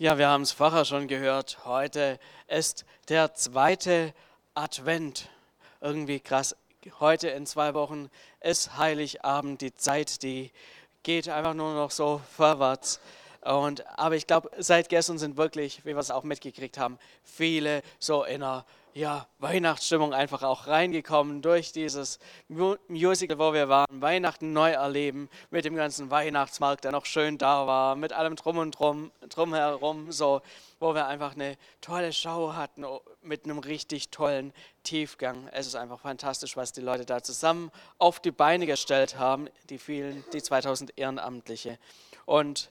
Ja, wir haben es vorher schon gehört. Heute ist der zweite Advent. Irgendwie krass. Heute in zwei Wochen ist Heiligabend. Die Zeit, die geht einfach nur noch so vorwärts. Und, aber ich glaube, seit gestern sind wirklich, wie wir es auch mitgekriegt haben, viele so in einer ja, Weihnachtsstimmung einfach auch reingekommen durch dieses Musical, wo wir waren, Weihnachten neu erleben, mit dem ganzen Weihnachtsmarkt, der noch schön da war, mit allem drum und drum, drumherum, so, wo wir einfach eine tolle Show hatten, mit einem richtig tollen Tiefgang. Es ist einfach fantastisch, was die Leute da zusammen auf die Beine gestellt haben, die vielen, die 2000 Ehrenamtliche. Und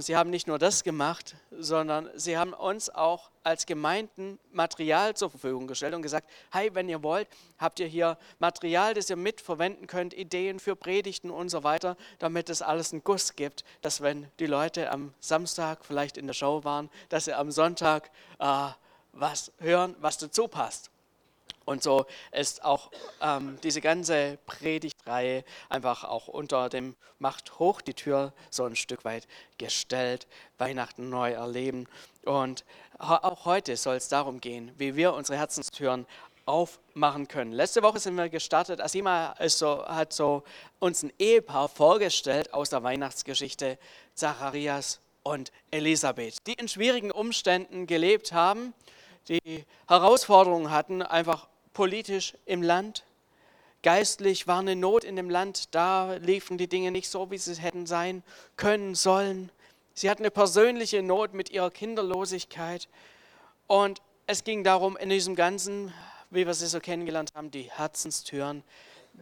sie haben nicht nur das gemacht, sondern sie haben uns auch als Gemeinden Material zur Verfügung gestellt und gesagt, hey, wenn ihr wollt, habt ihr hier Material, das ihr mitverwenden könnt, Ideen für Predigten und so weiter, damit es alles einen Guss gibt, dass wenn die Leute am Samstag vielleicht in der Show waren, dass sie am Sonntag äh, was hören, was dazu passt. Und so ist auch ähm, diese ganze Predigtreihe einfach auch unter dem Macht hoch die Tür so ein Stück weit gestellt, Weihnachten neu erleben. Und auch heute soll es darum gehen, wie wir unsere Herzenstüren aufmachen können. Letzte Woche sind wir gestartet. Asima so, hat so uns ein Ehepaar vorgestellt aus der Weihnachtsgeschichte, Zacharias und Elisabeth, die in schwierigen Umständen gelebt haben, die Herausforderungen hatten, einfach politisch im Land. Geistlich war eine Not in dem Land, da liefen die Dinge nicht so, wie sie hätten sein können sollen. Sie hatten eine persönliche Not mit ihrer Kinderlosigkeit. Und es ging darum, in diesem Ganzen, wie wir sie so kennengelernt haben, die Herzenstüren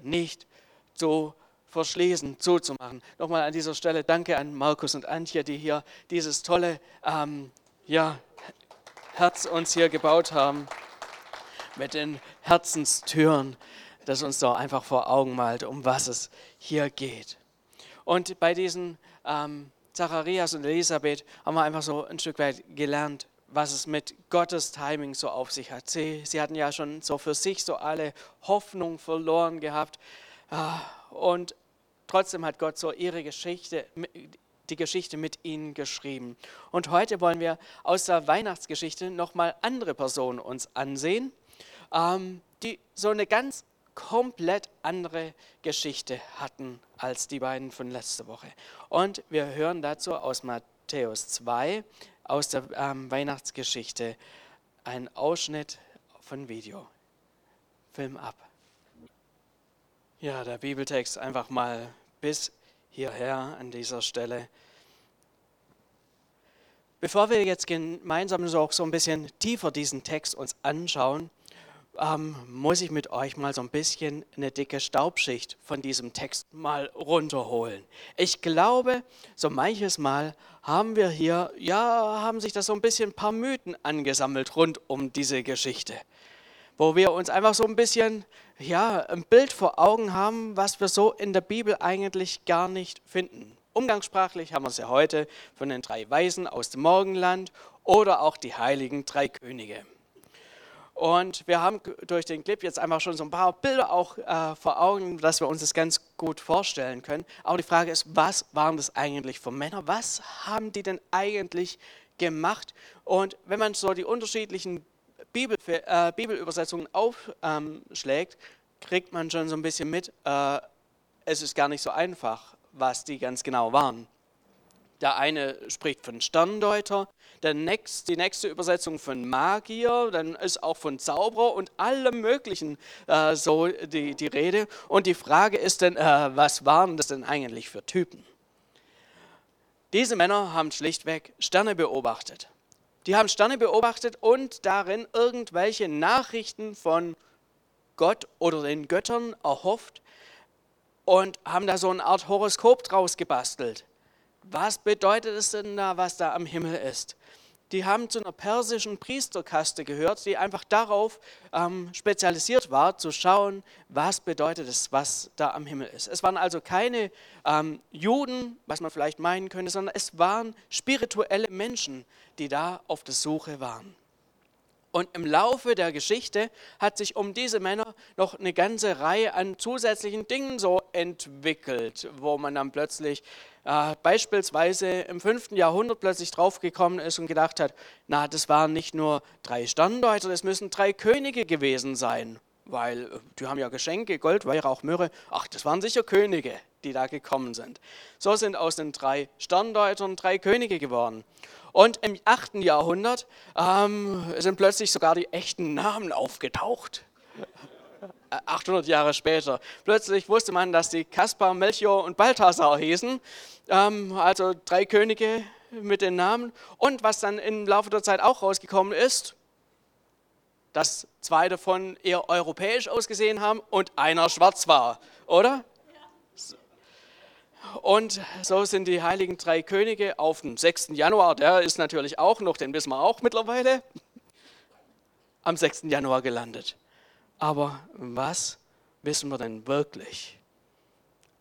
nicht zu verschließen, zuzumachen. Nochmal an dieser Stelle danke an Markus und Antje, die hier dieses tolle ähm, ja, Herz uns hier gebaut haben mit den Herzenstüren, das uns doch einfach vor Augen malt, um was es hier geht. Und bei diesen ähm, Zacharias und Elisabeth haben wir einfach so ein Stück weit gelernt, was es mit Gottes Timing so auf sich hat. Sie, sie hatten ja schon so für sich so alle Hoffnung verloren gehabt. Ah, und trotzdem hat Gott so ihre Geschichte, die Geschichte mit ihnen geschrieben. Und heute wollen wir aus der Weihnachtsgeschichte nochmal andere Personen uns ansehen ähm, die so eine ganz komplett andere Geschichte hatten als die beiden von letzter Woche. Und wir hören dazu aus Matthäus 2, aus der ähm, Weihnachtsgeschichte, einen Ausschnitt von Video. Film ab. Ja, der Bibeltext einfach mal bis hierher an dieser Stelle. Bevor wir jetzt gemeinsam so, auch so ein bisschen tiefer diesen Text uns anschauen, ähm, muss ich mit euch mal so ein bisschen eine dicke Staubschicht von diesem Text mal runterholen. Ich glaube, so manches Mal haben wir hier, ja, haben sich da so ein bisschen ein paar Mythen angesammelt rund um diese Geschichte, wo wir uns einfach so ein bisschen, ja, ein Bild vor Augen haben, was wir so in der Bibel eigentlich gar nicht finden. Umgangssprachlich haben wir es ja heute von den drei Weisen aus dem Morgenland oder auch die heiligen drei Könige. Und wir haben durch den Clip jetzt einfach schon so ein paar Bilder auch äh, vor Augen, dass wir uns das ganz gut vorstellen können. Aber die Frage ist, was waren das eigentlich für Männer? Was haben die denn eigentlich gemacht? Und wenn man so die unterschiedlichen Bibel, äh, Bibelübersetzungen aufschlägt, kriegt man schon so ein bisschen mit, äh, es ist gar nicht so einfach, was die ganz genau waren. Der eine spricht von Sterndeuter, der nächst, die nächste Übersetzung von Magier, dann ist auch von Zauberer und allem Möglichen äh, so die, die Rede. Und die Frage ist dann, äh, was waren das denn eigentlich für Typen? Diese Männer haben schlichtweg Sterne beobachtet. Die haben Sterne beobachtet und darin irgendwelche Nachrichten von Gott oder den Göttern erhofft und haben da so eine Art Horoskop draus gebastelt was bedeutet es denn da, was da am Himmel ist? Die haben zu einer persischen Priesterkaste gehört, die einfach darauf ähm, spezialisiert war, zu schauen, was bedeutet es, was da am Himmel ist. Es waren also keine ähm, Juden, was man vielleicht meinen könnte, sondern es waren spirituelle Menschen, die da auf der Suche waren. Und im Laufe der Geschichte hat sich um diese Männer noch eine ganze Reihe an zusätzlichen Dingen so entwickelt, wo man dann plötzlich äh, beispielsweise im 5. Jahrhundert plötzlich draufgekommen ist und gedacht hat, na, das waren nicht nur drei Sterndeuter, das müssen drei Könige gewesen sein, weil äh, die haben ja Geschenke, Gold, Weihrauch, Myrrhe. Ach, das waren sicher Könige, die da gekommen sind. So sind aus den drei Sterndeutern drei Könige geworden. Und im 8. Jahrhundert ähm, sind plötzlich sogar die echten Namen aufgetaucht. 800 Jahre später. Plötzlich wusste man, dass die Kaspar, Melchior und Balthasar hießen, ähm, also drei Könige mit den Namen. Und was dann im Laufe der Zeit auch rausgekommen ist, dass zwei davon eher europäisch ausgesehen haben und einer schwarz war, oder? Und so sind die heiligen drei Könige auf dem 6. Januar, der ist natürlich auch noch, den wissen wir auch mittlerweile, am 6. Januar gelandet. Aber was wissen wir denn wirklich?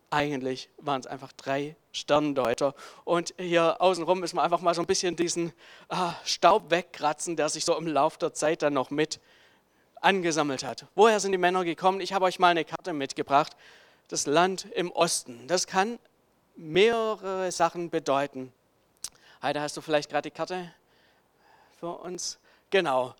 Eigentlich waren es einfach drei Sterndeuter. Und hier außenrum müssen wir einfach mal so ein bisschen diesen ah, Staub wegkratzen, der sich so im Laufe der Zeit dann noch mit angesammelt hat. Woher sind die Männer gekommen? Ich habe euch mal eine Karte mitgebracht. Das Land im Osten. Das kann mehrere Sachen bedeuten. Heide, hast du vielleicht gerade die Karte für uns? Genau.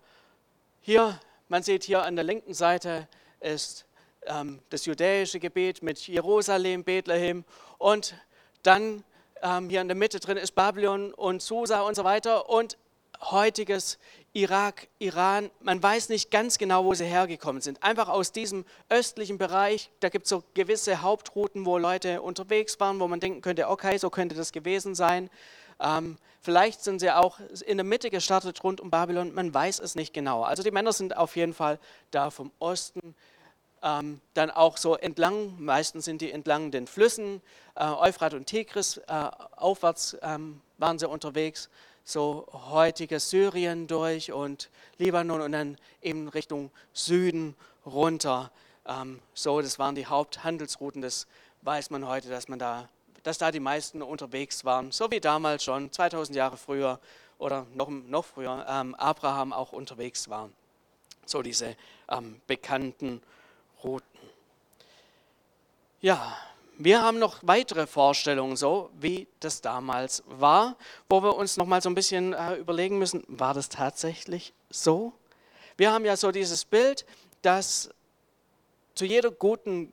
Hier, man sieht hier an der linken Seite ist ähm, das judäische Gebiet mit Jerusalem, Bethlehem und dann ähm, hier in der Mitte drin ist Babylon und Susa und so weiter und heutiges Irak, Iran, man weiß nicht ganz genau, wo sie hergekommen sind. Einfach aus diesem östlichen Bereich, da gibt es so gewisse Hauptrouten, wo Leute unterwegs waren, wo man denken könnte, okay, so könnte das gewesen sein. Ähm, vielleicht sind sie auch in der Mitte gestartet rund um Babylon, man weiß es nicht genau. Also die Männer sind auf jeden Fall da vom Osten, ähm, dann auch so entlang, meistens sind die entlang den Flüssen, äh, Euphrat und Tigris, äh, aufwärts ähm, waren sie unterwegs so heutiges Syrien durch und Libanon und dann eben Richtung Süden runter. Ähm, so, das waren die Haupthandelsrouten. Das weiß man heute, dass man da, dass da die meisten unterwegs waren, so wie damals schon 2000 Jahre früher oder noch, noch früher ähm, Abraham auch unterwegs war. So diese ähm, bekannten Routen. Ja, wir haben noch weitere Vorstellungen, so wie das damals war, wo wir uns noch mal so ein bisschen äh, überlegen müssen, war das tatsächlich so? Wir haben ja so dieses Bild, dass zu jeder guten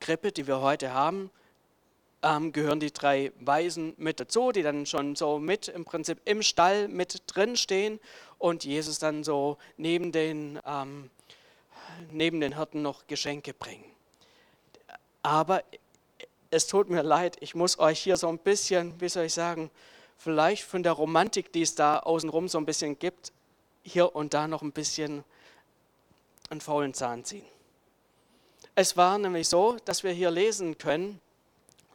Krippe, die wir heute haben, ähm, gehören die drei Weisen mit dazu, die dann schon so mit im Prinzip im Stall mit drin stehen und Jesus dann so neben den, ähm, neben den Hirten noch Geschenke bringen. Aber es tut mir leid, ich muss euch hier so ein bisschen, wie soll ich sagen, vielleicht von der Romantik, die es da außenrum so ein bisschen gibt, hier und da noch ein bisschen einen faulen Zahn ziehen. Es war nämlich so, dass wir hier lesen können,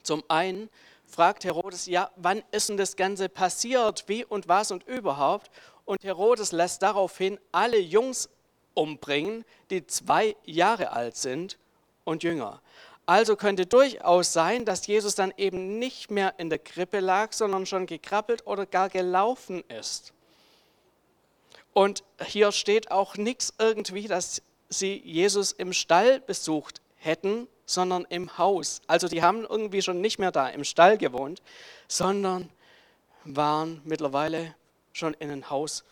zum einen fragt Herodes, ja, wann ist denn das Ganze passiert, wie und was und überhaupt? Und Herodes lässt daraufhin alle Jungs umbringen, die zwei Jahre alt sind und jünger. Also könnte durchaus sein, dass Jesus dann eben nicht mehr in der Krippe lag, sondern schon gekrabbelt oder gar gelaufen ist. Und hier steht auch nichts irgendwie, dass sie Jesus im Stall besucht hätten, sondern im Haus. Also die haben irgendwie schon nicht mehr da im Stall gewohnt, sondern waren mittlerweile schon in ein Haus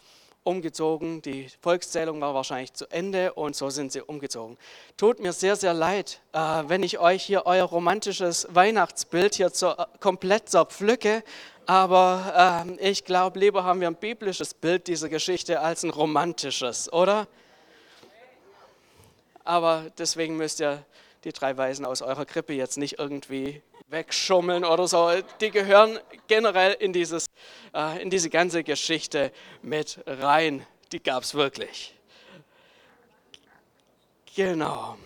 umgezogen. Die Volkszählung war wahrscheinlich zu Ende und so sind sie umgezogen. Tut mir sehr, sehr leid, äh, wenn ich euch hier euer romantisches Weihnachtsbild hier zur, komplett zerpflücke. Aber äh, ich glaube, lieber haben wir ein biblisches Bild dieser Geschichte als ein romantisches, oder? Aber deswegen müsst ihr die drei Weisen aus eurer Krippe jetzt nicht irgendwie wegschummeln oder so. Die gehören generell in, dieses, äh, in diese ganze Geschichte mit rein. Die gab es wirklich. Genau.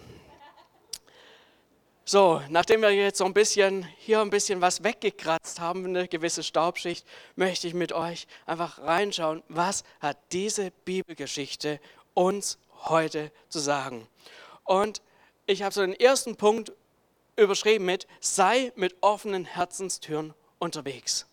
So, nachdem wir jetzt so ein bisschen hier ein bisschen was weggekratzt haben, eine gewisse Staubschicht, möchte ich mit euch einfach reinschauen, was hat diese Bibelgeschichte uns heute zu sagen. Und ich habe so den ersten Punkt überschrieben mit, sei mit offenen Herzenstüren unterwegs.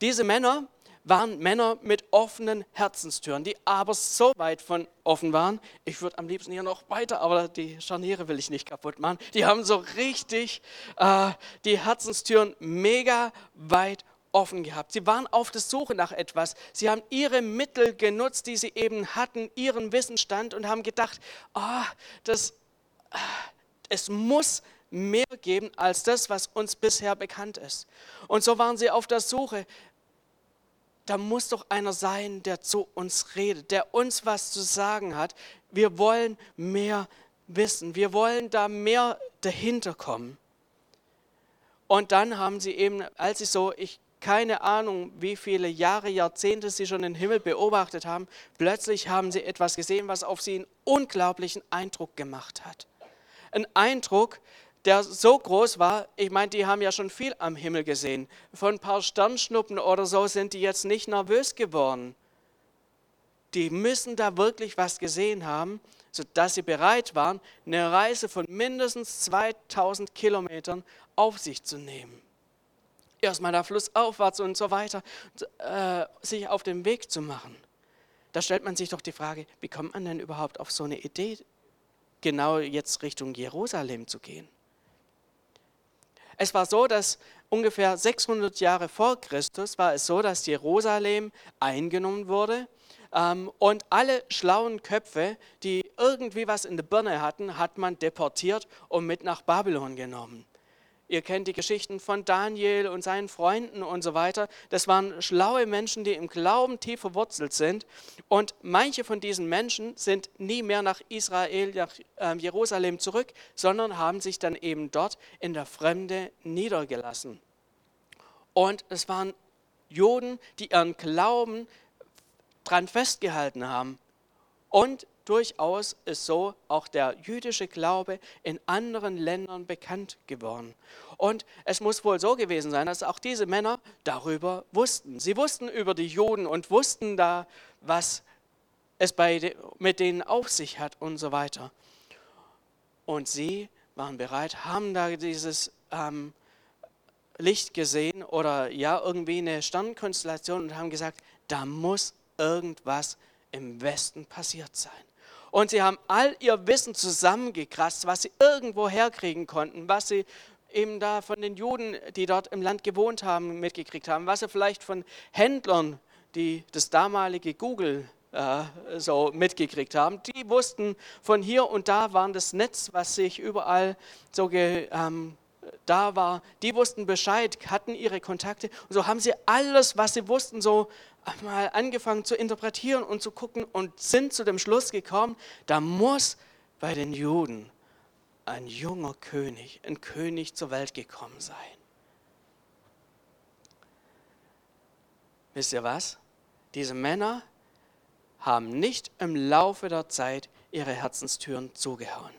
Diese Männer waren Männer mit offenen Herzenstüren, die aber so weit von offen waren. Ich würde am liebsten hier noch weiter, aber die Scharniere will ich nicht kaputt machen. Die haben so richtig äh, die Herzenstüren mega weit offen gehabt. Sie waren auf der Suche nach etwas. Sie haben ihre Mittel genutzt, die sie eben hatten, ihren Wissensstand und haben gedacht, oh, das, ah, es muss mehr geben als das, was uns bisher bekannt ist. Und so waren sie auf der Suche. Da muss doch einer sein, der zu uns redet, der uns was zu sagen hat. Wir wollen mehr wissen. Wir wollen da mehr dahinter kommen. Und dann haben sie eben, als sie so, ich keine Ahnung, wie viele Jahre, Jahrzehnte sie schon den Himmel beobachtet haben, plötzlich haben sie etwas gesehen, was auf sie einen unglaublichen Eindruck gemacht hat. Ein Eindruck, der so groß war, ich meine, die haben ja schon viel am Himmel gesehen. Von ein paar Sternschnuppen oder so sind die jetzt nicht nervös geworden. Die müssen da wirklich was gesehen haben, sodass sie bereit waren, eine Reise von mindestens 2000 Kilometern auf sich zu nehmen. Erstmal da flussaufwärts und so weiter, äh, sich auf den Weg zu machen. Da stellt man sich doch die Frage, wie kommt man denn überhaupt auf so eine Idee, genau jetzt Richtung Jerusalem zu gehen? Es war so, dass ungefähr 600 Jahre vor Christus war es so, dass Jerusalem eingenommen wurde ähm, und alle schlauen Köpfe, die irgendwie was in der Birne hatten, hat man deportiert und mit nach Babylon genommen. Ihr kennt die Geschichten von Daniel und seinen Freunden und so weiter. Das waren schlaue Menschen, die im Glauben tief verwurzelt sind. Und manche von diesen Menschen sind nie mehr nach Israel, nach ähm, Jerusalem zurück, sondern haben sich dann eben dort in der Fremde niedergelassen. Und es waren Juden, die ihren Glauben dran festgehalten haben. Und durchaus ist so auch der jüdische Glaube in anderen Ländern bekannt geworden. Und es muss wohl so gewesen sein, dass auch diese Männer darüber wussten. Sie wussten über die Juden und wussten da, was es bei, mit denen auf sich hat und so weiter. Und sie waren bereit, haben da dieses ähm, Licht gesehen oder ja, irgendwie eine Sternkonstellation und haben gesagt, da muss irgendwas im Westen passiert sein. Und sie haben all ihr Wissen zusammengekratzt, was sie irgendwo herkriegen konnten, was sie eben da von den Juden, die dort im Land gewohnt haben, mitgekriegt haben, was sie vielleicht von Händlern, die das damalige Google äh, so mitgekriegt haben. Die wussten von hier und da waren das Netz, was sich überall so ge, ähm, da war, die wussten Bescheid, hatten ihre Kontakte und so haben sie alles, was sie wussten, so mal angefangen zu interpretieren und zu gucken und sind zu dem Schluss gekommen, da muss bei den Juden ein junger König, ein König zur Welt gekommen sein. Wisst ihr was? Diese Männer haben nicht im Laufe der Zeit ihre Herzenstüren zugehauen.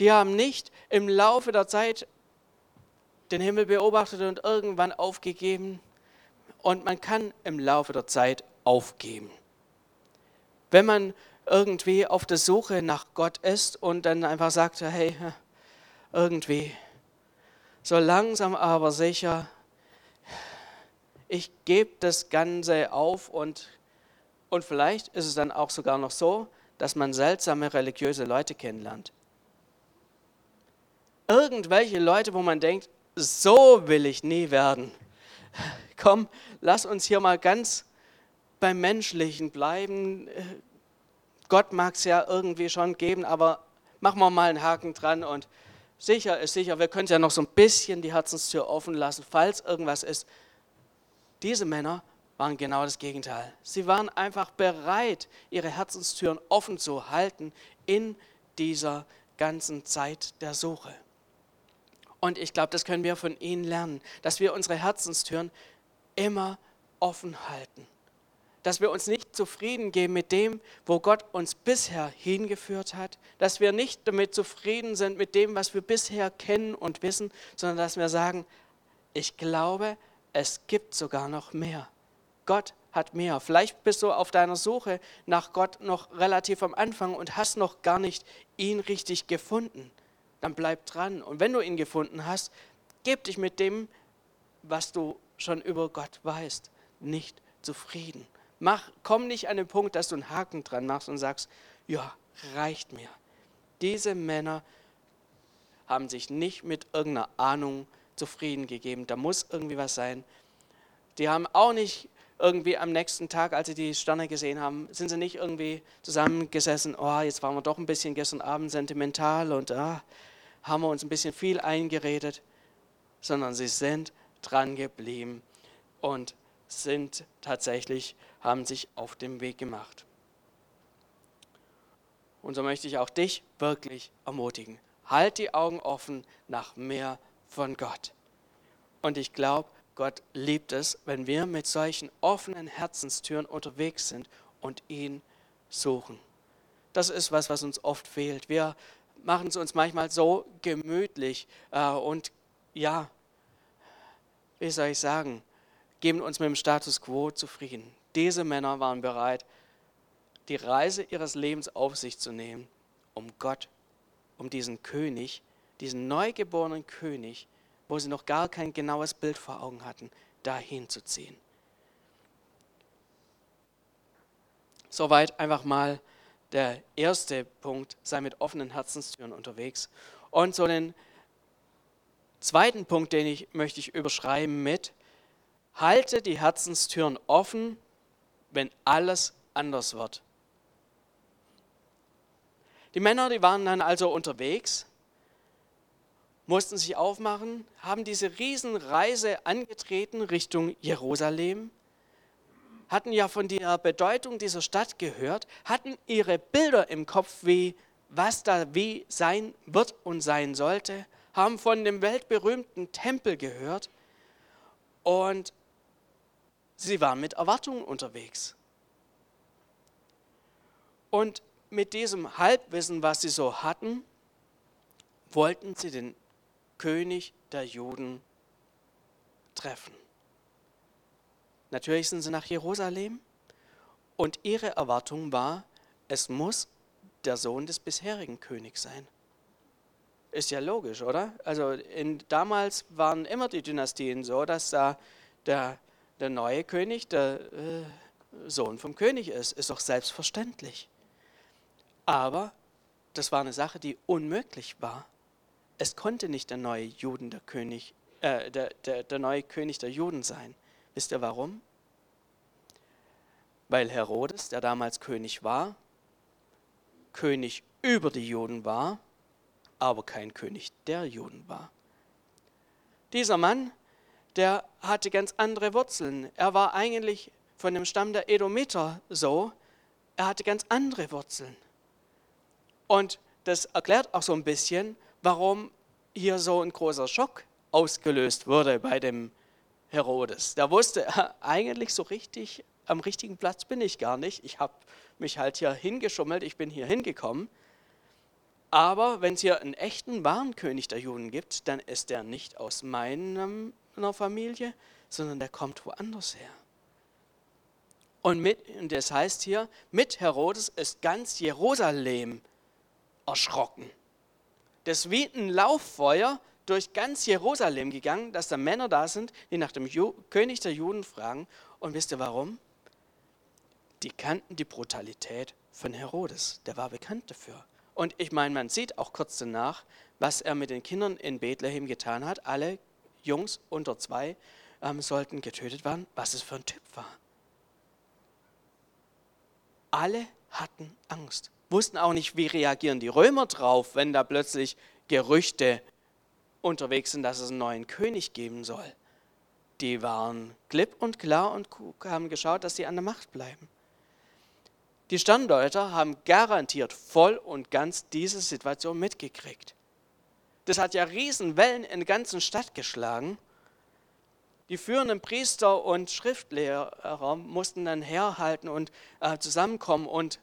Die haben nicht im Laufe der Zeit den Himmel beobachtet und irgendwann aufgegeben. Und man kann im Laufe der Zeit aufgeben. Wenn man irgendwie auf der Suche nach Gott ist und dann einfach sagt, hey, irgendwie, so langsam aber sicher, ich gebe das Ganze auf und, und vielleicht ist es dann auch sogar noch so, dass man seltsame religiöse Leute kennenlernt. Irgendwelche Leute, wo man denkt, so will ich nie werden. Komm, lass uns hier mal ganz beim Menschlichen bleiben. Gott mag es ja irgendwie schon geben, aber machen wir mal einen Haken dran und sicher ist sicher, wir können ja noch so ein bisschen die Herzenstür offen lassen, falls irgendwas ist. Diese Männer waren genau das Gegenteil. Sie waren einfach bereit, ihre Herzenstüren offen zu halten in dieser ganzen Zeit der Suche. Und ich glaube, das können wir von ihnen lernen, dass wir unsere Herzenstüren immer offen halten. Dass wir uns nicht zufrieden geben mit dem, wo Gott uns bisher hingeführt hat. Dass wir nicht damit zufrieden sind mit dem, was wir bisher kennen und wissen, sondern dass wir sagen, ich glaube, es gibt sogar noch mehr. Gott hat mehr. Vielleicht bist du auf deiner Suche nach Gott noch relativ am Anfang und hast noch gar nicht ihn richtig gefunden dann bleib dran. Und wenn du ihn gefunden hast, gib dich mit dem, was du schon über Gott weißt, nicht zufrieden. Mach, komm nicht an den Punkt, dass du einen Haken dran machst und sagst, ja, reicht mir. Diese Männer haben sich nicht mit irgendeiner Ahnung zufrieden gegeben. Da muss irgendwie was sein. Die haben auch nicht irgendwie am nächsten Tag, als sie die Sterne gesehen haben, sind sie nicht irgendwie zusammengesessen, oh, jetzt waren wir doch ein bisschen gestern Abend sentimental und ah, haben wir uns ein bisschen viel eingeredet, sondern sie sind dran geblieben und sind tatsächlich, haben sich auf den Weg gemacht. Und so möchte ich auch dich wirklich ermutigen. Halt die Augen offen nach mehr von Gott. Und ich glaube, Gott liebt es, wenn wir mit solchen offenen Herzenstüren unterwegs sind und ihn suchen. Das ist was, was uns oft fehlt. Wir machen es uns manchmal so gemütlich äh, und ja, wie soll ich sagen, geben uns mit dem Status quo zufrieden. Diese Männer waren bereit, die Reise ihres Lebens auf sich zu nehmen, um Gott, um diesen König, diesen neugeborenen König, wo sie noch gar kein genaues Bild vor Augen hatten, dahin zu ziehen. Soweit einfach mal der erste Punkt, sei mit offenen Herzenstüren unterwegs. Und so den zweiten Punkt, den ich möchte ich überschreiben mit, halte die Herzenstüren offen, wenn alles anders wird. Die Männer, die waren dann also unterwegs, mussten sich aufmachen, haben diese Riesenreise angetreten Richtung Jerusalem, hatten ja von der Bedeutung dieser Stadt gehört, hatten ihre Bilder im Kopf, wie was da wie sein wird und sein sollte, haben von dem weltberühmten Tempel gehört und sie waren mit Erwartungen unterwegs. Und mit diesem Halbwissen, was sie so hatten, wollten sie den König der Juden treffen. Natürlich sind sie nach Jerusalem und ihre Erwartung war, es muss der Sohn des bisherigen Königs sein. Ist ja logisch, oder? Also in, damals waren immer die Dynastien so, dass da der, der neue König der äh, Sohn vom König ist. Ist doch selbstverständlich. Aber das war eine Sache, die unmöglich war. Es konnte nicht der neue Juden der König, äh, der, der, der neue König der Juden sein. Wisst ihr warum? Weil Herodes, der damals König war, König über die Juden war, aber kein König der Juden war. Dieser Mann, der hatte ganz andere Wurzeln. Er war eigentlich von dem Stamm der Edomiter so, er hatte ganz andere Wurzeln. Und das erklärt auch so ein bisschen, warum hier so ein großer Schock ausgelöst wurde bei dem Herodes. Der wusste eigentlich so richtig, am richtigen Platz bin ich gar nicht. Ich habe mich halt hier hingeschummelt, ich bin hier hingekommen. Aber wenn es hier einen echten wahren König der Juden gibt, dann ist der nicht aus meiner Familie, sondern der kommt woanders her. Und, mit, und das heißt hier, mit Herodes ist ganz Jerusalem erschrocken. Das ist wie ein Lauffeuer durch ganz Jerusalem gegangen, dass da Männer da sind, die nach dem Ju König der Juden fragen. Und wisst ihr warum? Die kannten die Brutalität von Herodes. Der war bekannt dafür. Und ich meine, man sieht auch kurz danach, was er mit den Kindern in Bethlehem getan hat. Alle Jungs unter zwei ähm, sollten getötet werden, was es für ein Typ war. Alle hatten Angst wussten auch nicht, wie reagieren die Römer drauf, wenn da plötzlich Gerüchte unterwegs sind, dass es einen neuen König geben soll. Die waren klipp und klar und haben geschaut, dass sie an der Macht bleiben. Die Sterndeuter haben garantiert voll und ganz diese Situation mitgekriegt. Das hat ja Riesenwellen in der ganzen Stadt geschlagen. Die führenden Priester und Schriftlehrer mussten dann herhalten und äh, zusammenkommen und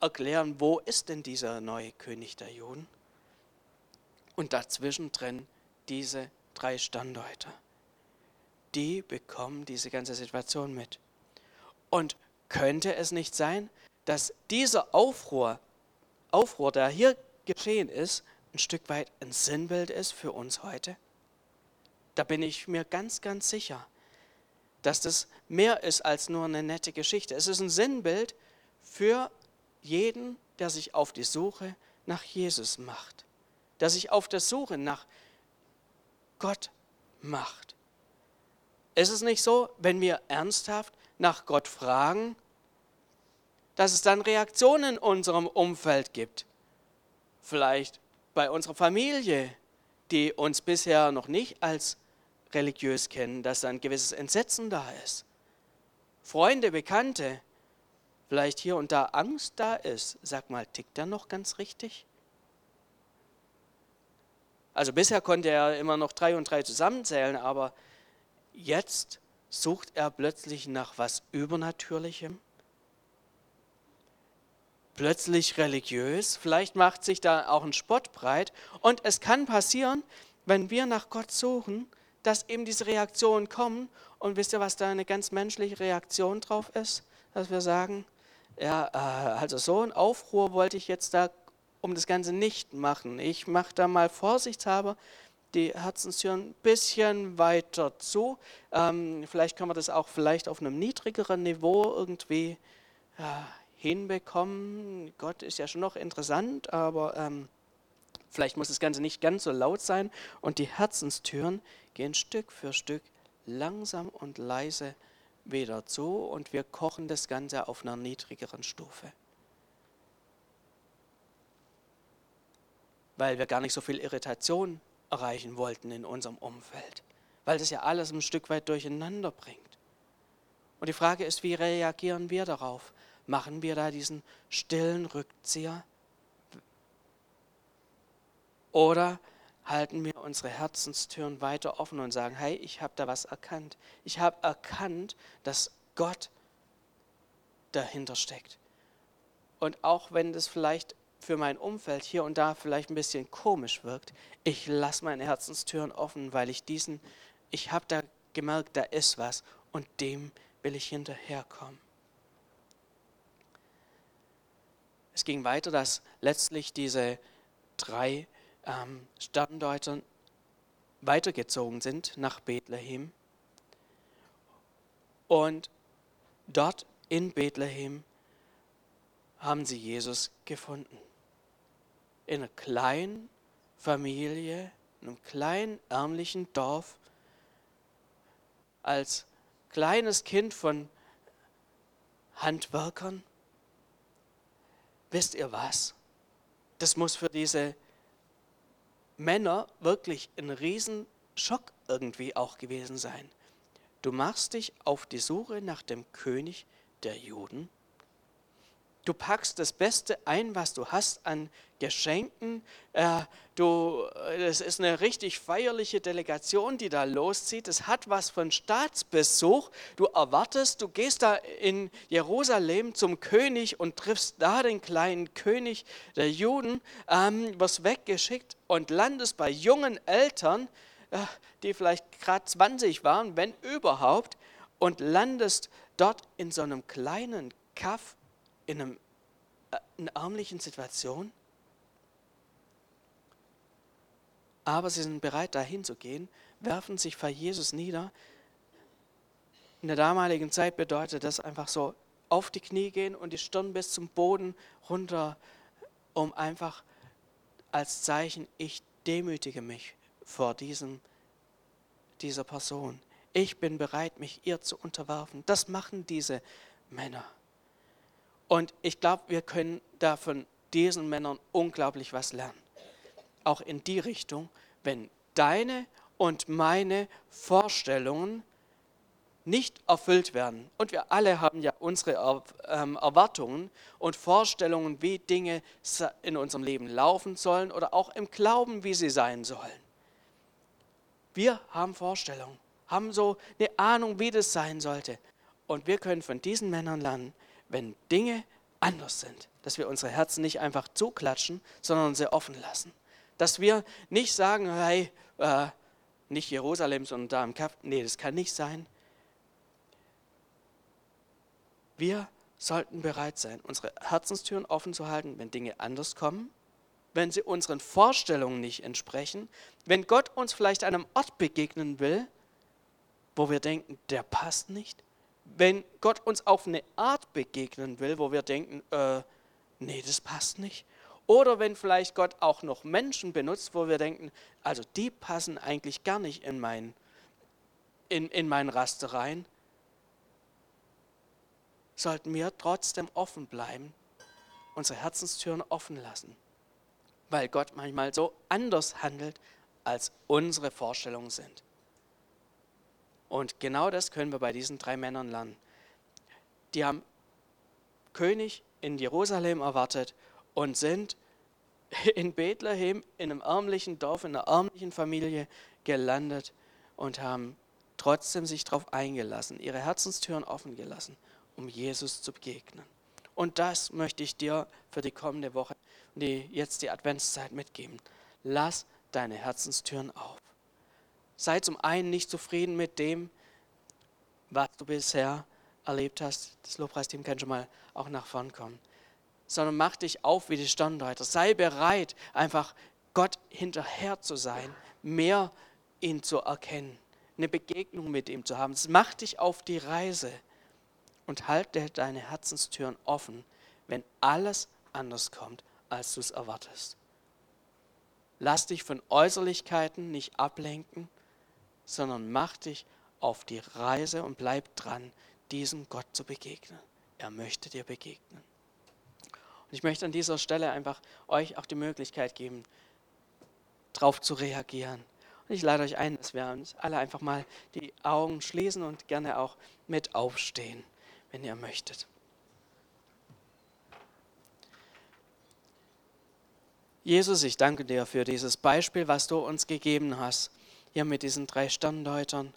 erklären, wo ist denn dieser neue König der Juden? Und dazwischen drin diese drei Standorte. Die bekommen diese ganze Situation mit. Und könnte es nicht sein, dass dieser Aufruhr, Aufruhr, der hier geschehen ist, ein Stück weit ein Sinnbild ist für uns heute? Da bin ich mir ganz, ganz sicher. dass das mehr ist als nur eine nette Geschichte. Es ist ein Sinnbild für jeden, der sich auf die Suche nach Jesus macht, der sich auf der Suche nach Gott macht. Ist es nicht so, wenn wir ernsthaft nach Gott fragen, dass es dann Reaktionen in unserem Umfeld gibt? Vielleicht bei unserer Familie, die uns bisher noch nicht als religiös kennen, dass da ein gewisses Entsetzen da ist. Freunde, Bekannte, vielleicht hier und da Angst da ist. Sag mal, tickt er noch ganz richtig? Also bisher konnte er immer noch drei und drei zusammenzählen, aber jetzt sucht er plötzlich nach was Übernatürlichem. Plötzlich religiös, vielleicht macht sich da auch ein Spott breit. Und es kann passieren, wenn wir nach Gott suchen, dass eben diese Reaktionen kommen. Und wisst ihr, was da eine ganz menschliche Reaktion drauf ist? Dass wir sagen, ja, äh, also so ein Aufruhr wollte ich jetzt da um das Ganze nicht machen. Ich mache da mal vorsichtshalber die Herzenstüren ein bisschen weiter zu. Ähm, vielleicht kann man das auch vielleicht auf einem niedrigeren Niveau irgendwie ja, hinbekommen. Gott ist ja schon noch interessant, aber ähm, vielleicht muss das Ganze nicht ganz so laut sein. Und die Herzenstüren gehen Stück für Stück langsam und leise wieder zu und wir kochen das Ganze auf einer niedrigeren Stufe. Weil wir gar nicht so viel Irritation erreichen wollten in unserem Umfeld, weil das ja alles ein Stück weit durcheinander bringt. Und die Frage ist, wie reagieren wir darauf? Machen wir da diesen stillen Rückzieher? Oder halten wir unsere Herzenstüren weiter offen und sagen, hey, ich habe da was erkannt. Ich habe erkannt, dass Gott dahinter steckt. Und auch wenn das vielleicht für mein Umfeld hier und da vielleicht ein bisschen komisch wirkt, ich lasse meine Herzenstüren offen, weil ich diesen, ich habe da gemerkt, da ist was und dem will ich hinterherkommen. Es ging weiter, dass letztlich diese drei ähm, Sterndeuter weitergezogen sind nach Bethlehem. Und dort in Bethlehem haben sie Jesus gefunden. In einer kleinen Familie, in einem kleinen ärmlichen Dorf, als kleines Kind von Handwerkern wisst ihr was? Das muss für diese Männer wirklich ein Riesenschock irgendwie auch gewesen sein. Du machst dich auf die Suche nach dem König der Juden Du packst das Beste ein, was du hast an Geschenken. Äh, du, das ist eine richtig feierliche Delegation, die da loszieht. Es hat was von Staatsbesuch. Du erwartest, du gehst da in Jerusalem zum König und triffst da den kleinen König der Juden, ähm, wirst weggeschickt und landest bei jungen Eltern, äh, die vielleicht gerade 20 waren, wenn überhaupt, und landest dort in so einem kleinen Kaff in äh, einer ärmlichen Situation. Aber sie sind bereit, dahin zu gehen, werfen sich vor Jesus nieder. In der damaligen Zeit bedeutet das einfach so auf die Knie gehen und die Stirn bis zum Boden runter, um einfach als Zeichen, ich demütige mich vor diesem, dieser Person. Ich bin bereit, mich ihr zu unterwerfen. Das machen diese Männer. Und ich glaube, wir können da von diesen Männern unglaublich was lernen. Auch in die Richtung, wenn deine und meine Vorstellungen nicht erfüllt werden. Und wir alle haben ja unsere ähm, Erwartungen und Vorstellungen, wie Dinge in unserem Leben laufen sollen oder auch im Glauben, wie sie sein sollen. Wir haben Vorstellungen, haben so eine Ahnung, wie das sein sollte. Und wir können von diesen Männern lernen, wenn Dinge anders sind. Dass wir unsere Herzen nicht einfach zuklatschen, sondern sie offen lassen. Dass wir nicht sagen, hey, äh, nicht Jerusalem, sondern da im Kaff. Nee, das kann nicht sein. Wir sollten bereit sein, unsere Herzenstüren offen zu halten, wenn Dinge anders kommen, wenn sie unseren Vorstellungen nicht entsprechen, wenn Gott uns vielleicht einem Ort begegnen will, wo wir denken, der passt nicht. Wenn Gott uns auf eine Art begegnen will, wo wir denken, äh, nee, das passt nicht. Oder wenn vielleicht Gott auch noch Menschen benutzt, wo wir denken, also die passen eigentlich gar nicht in mein, in, in mein Raster rein, sollten wir trotzdem offen bleiben, unsere Herzenstüren offen lassen, weil Gott manchmal so anders handelt, als unsere Vorstellungen sind. Und genau das können wir bei diesen drei Männern lernen. Die haben König in Jerusalem erwartet und sind in Bethlehem, in einem ärmlichen Dorf, in einer ärmlichen Familie gelandet und haben trotzdem sich darauf eingelassen, ihre Herzenstüren offen gelassen, um Jesus zu begegnen. Und das möchte ich dir für die kommende Woche, die jetzt die Adventszeit mitgeben. Lass deine Herzenstüren auf. Sei zum einen nicht zufrieden mit dem, was du bisher erlebt hast. Das Lobpreisteam kann schon mal auch nach vorn kommen. Sondern mach dich auf wie die Sterndeuter. Sei bereit, einfach Gott hinterher zu sein, mehr ihn zu erkennen, eine Begegnung mit ihm zu haben. Mach dich auf die Reise und halte deine Herzenstüren offen, wenn alles anders kommt, als du es erwartest. Lass dich von Äußerlichkeiten nicht ablenken, sondern mach dich auf die Reise und bleib dran, diesem Gott zu begegnen. Er möchte dir begegnen. Und ich möchte an dieser Stelle einfach euch auch die Möglichkeit geben, darauf zu reagieren. Und ich lade euch ein, dass wir uns alle einfach mal die Augen schließen und gerne auch mit aufstehen, wenn ihr möchtet. Jesus, ich danke dir für dieses Beispiel, was du uns gegeben hast, hier mit diesen drei Sterndeutern,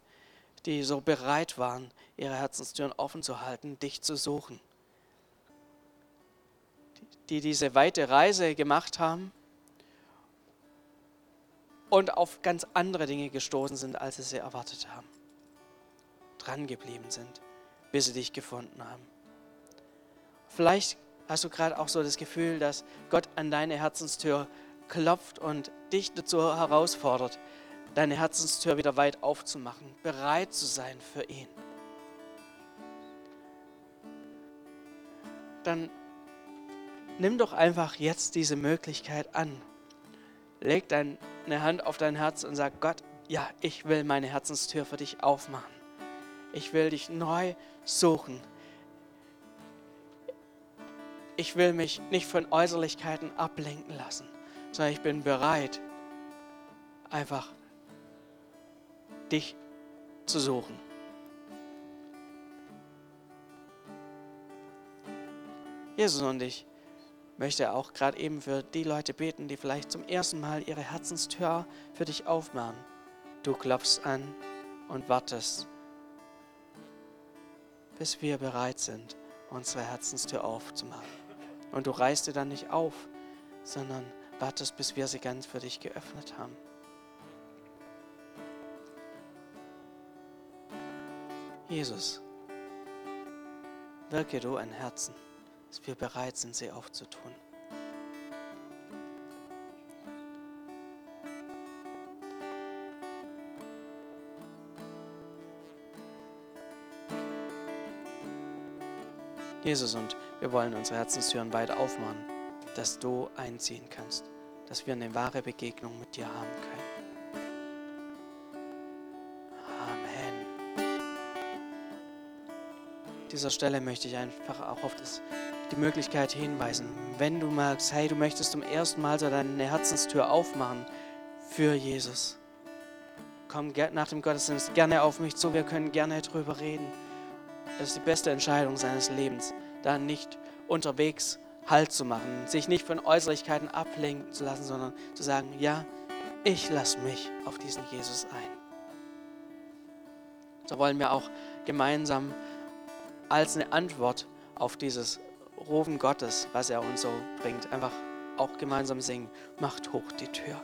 die so bereit waren, ihre Herzenstüren offen zu halten, dich zu suchen. Die diese weite Reise gemacht haben und auf ganz andere Dinge gestoßen sind, als sie sie erwartet haben. Dran geblieben sind, bis sie dich gefunden haben. Vielleicht hast du gerade auch so das Gefühl, dass Gott an deine Herzenstür klopft und dich dazu herausfordert, deine Herzenstür wieder weit aufzumachen, bereit zu sein für ihn. Dann nimm doch einfach jetzt diese Möglichkeit an. Leg deine Hand auf dein Herz und sag, Gott, ja, ich will meine Herzenstür für dich aufmachen. Ich will dich neu suchen ich will mich nicht von Äußerlichkeiten ablenken lassen, sondern ich bin bereit, einfach dich zu suchen. Jesus und ich möchte auch gerade eben für die Leute beten, die vielleicht zum ersten Mal ihre Herzenstür für dich aufmachen. Du klopfst an und wartest, bis wir bereit sind, unsere Herzenstür aufzumachen. Und du reißt sie dann nicht auf, sondern wartest, bis wir sie ganz für dich geöffnet haben. Jesus, wirke du ein Herzen, dass wir bereit sind, sie aufzutun. Jesus, und wir wollen unsere Herzenstüren weit aufmachen, dass du einziehen kannst, dass wir eine wahre Begegnung mit dir haben können. Dieser Stelle möchte ich einfach auch auf das, die Möglichkeit hinweisen, wenn du merkst, hey, du möchtest zum ersten Mal so deine Herzenstür aufmachen für Jesus. Komm nach dem Gottesdienst gerne auf mich zu, wir können gerne drüber reden. Das ist die beste Entscheidung seines Lebens da nicht unterwegs Halt zu machen, sich nicht von Äußerlichkeiten ablenken zu lassen, sondern zu sagen, ja, ich lasse mich auf diesen Jesus ein. So wollen wir auch gemeinsam als eine Antwort auf dieses Rufen Gottes, was er uns so bringt, einfach auch gemeinsam singen, macht hoch die Tür.